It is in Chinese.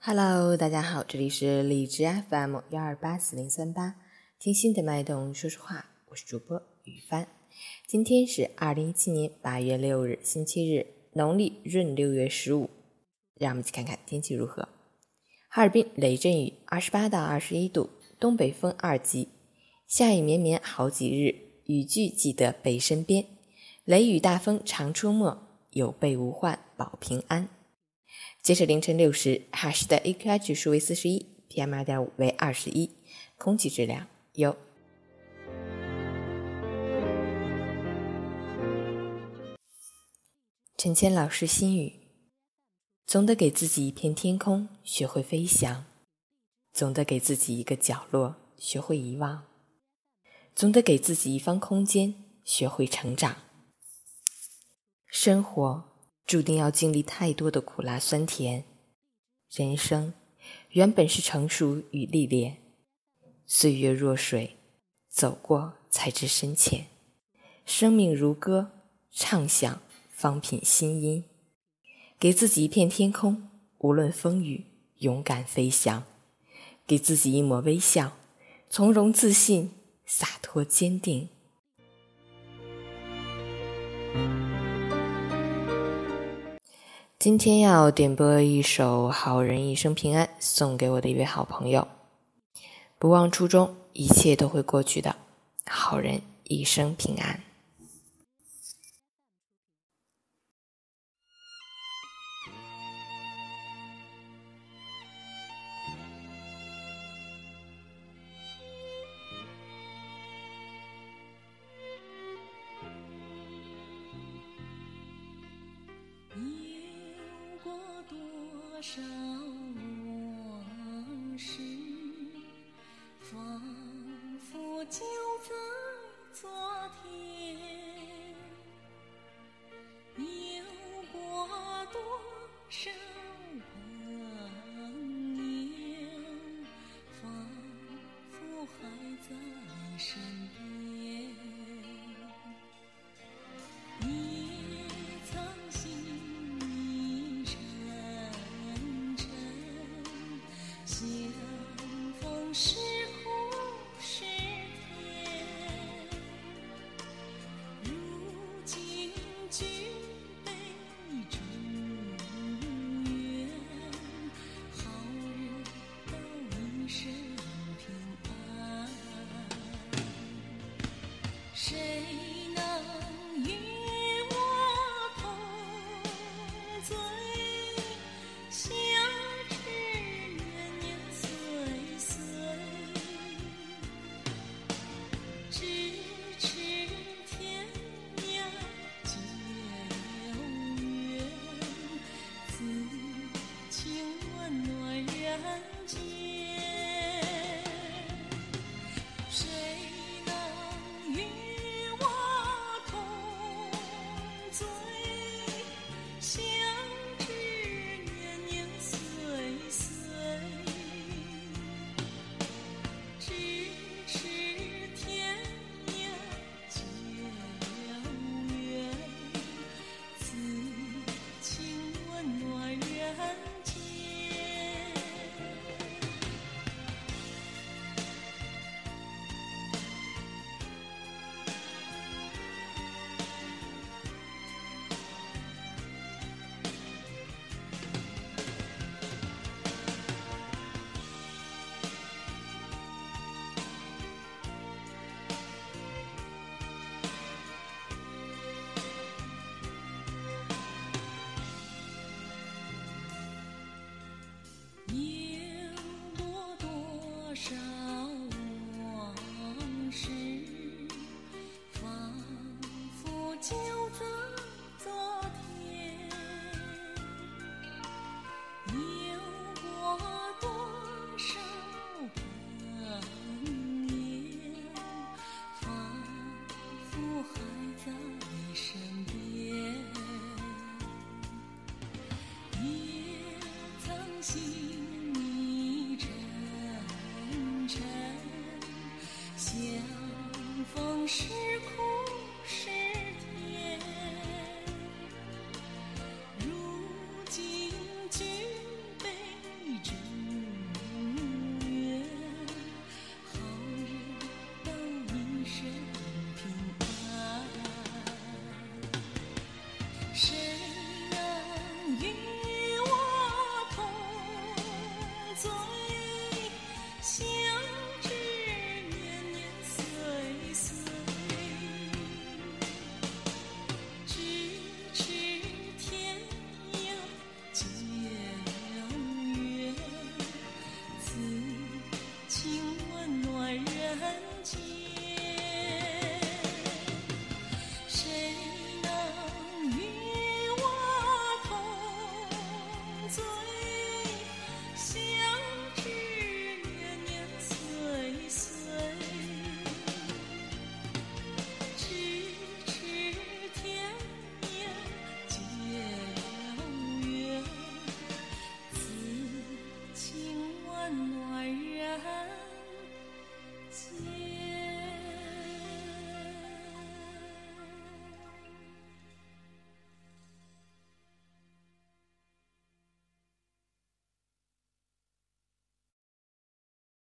Hello，大家好，这里是荔枝 FM 幺二八四零三八，听心的脉动说说话，我是主播雨帆。今天是二零一七年八月六日，星期日，农历闰六月十五。让我们一起看看天气如何。哈尔滨雷阵雨，二十八到二十一度，东北风二级，下雨绵绵好几日，雨具记得备身边。雷雨大风常出没，有备无患保平安。截止凌晨六时，哈市的 AQI 指数为四十一，PM 二点五为二十一，空气质量优。陈谦老师心语：总得给自己一片天空，学会飞翔；总得给自己一个角落，学会遗忘；总得给自己一方空间，学会成长。生活。注定要经历太多的苦辣酸甜，人生原本是成熟与历练，岁月若水，走过才知深浅。生命如歌，唱响方品新音。给自己一片天空，无论风雨，勇敢飞翔；给自己一抹微笑，从容自信，洒脱坚定。今天要点播一首《好人一生平安》，送给我的一位好朋友。不忘初衷，一切都会过去的。好人一生平安。多少往事，仿举杯祝愿好人一生平安。谁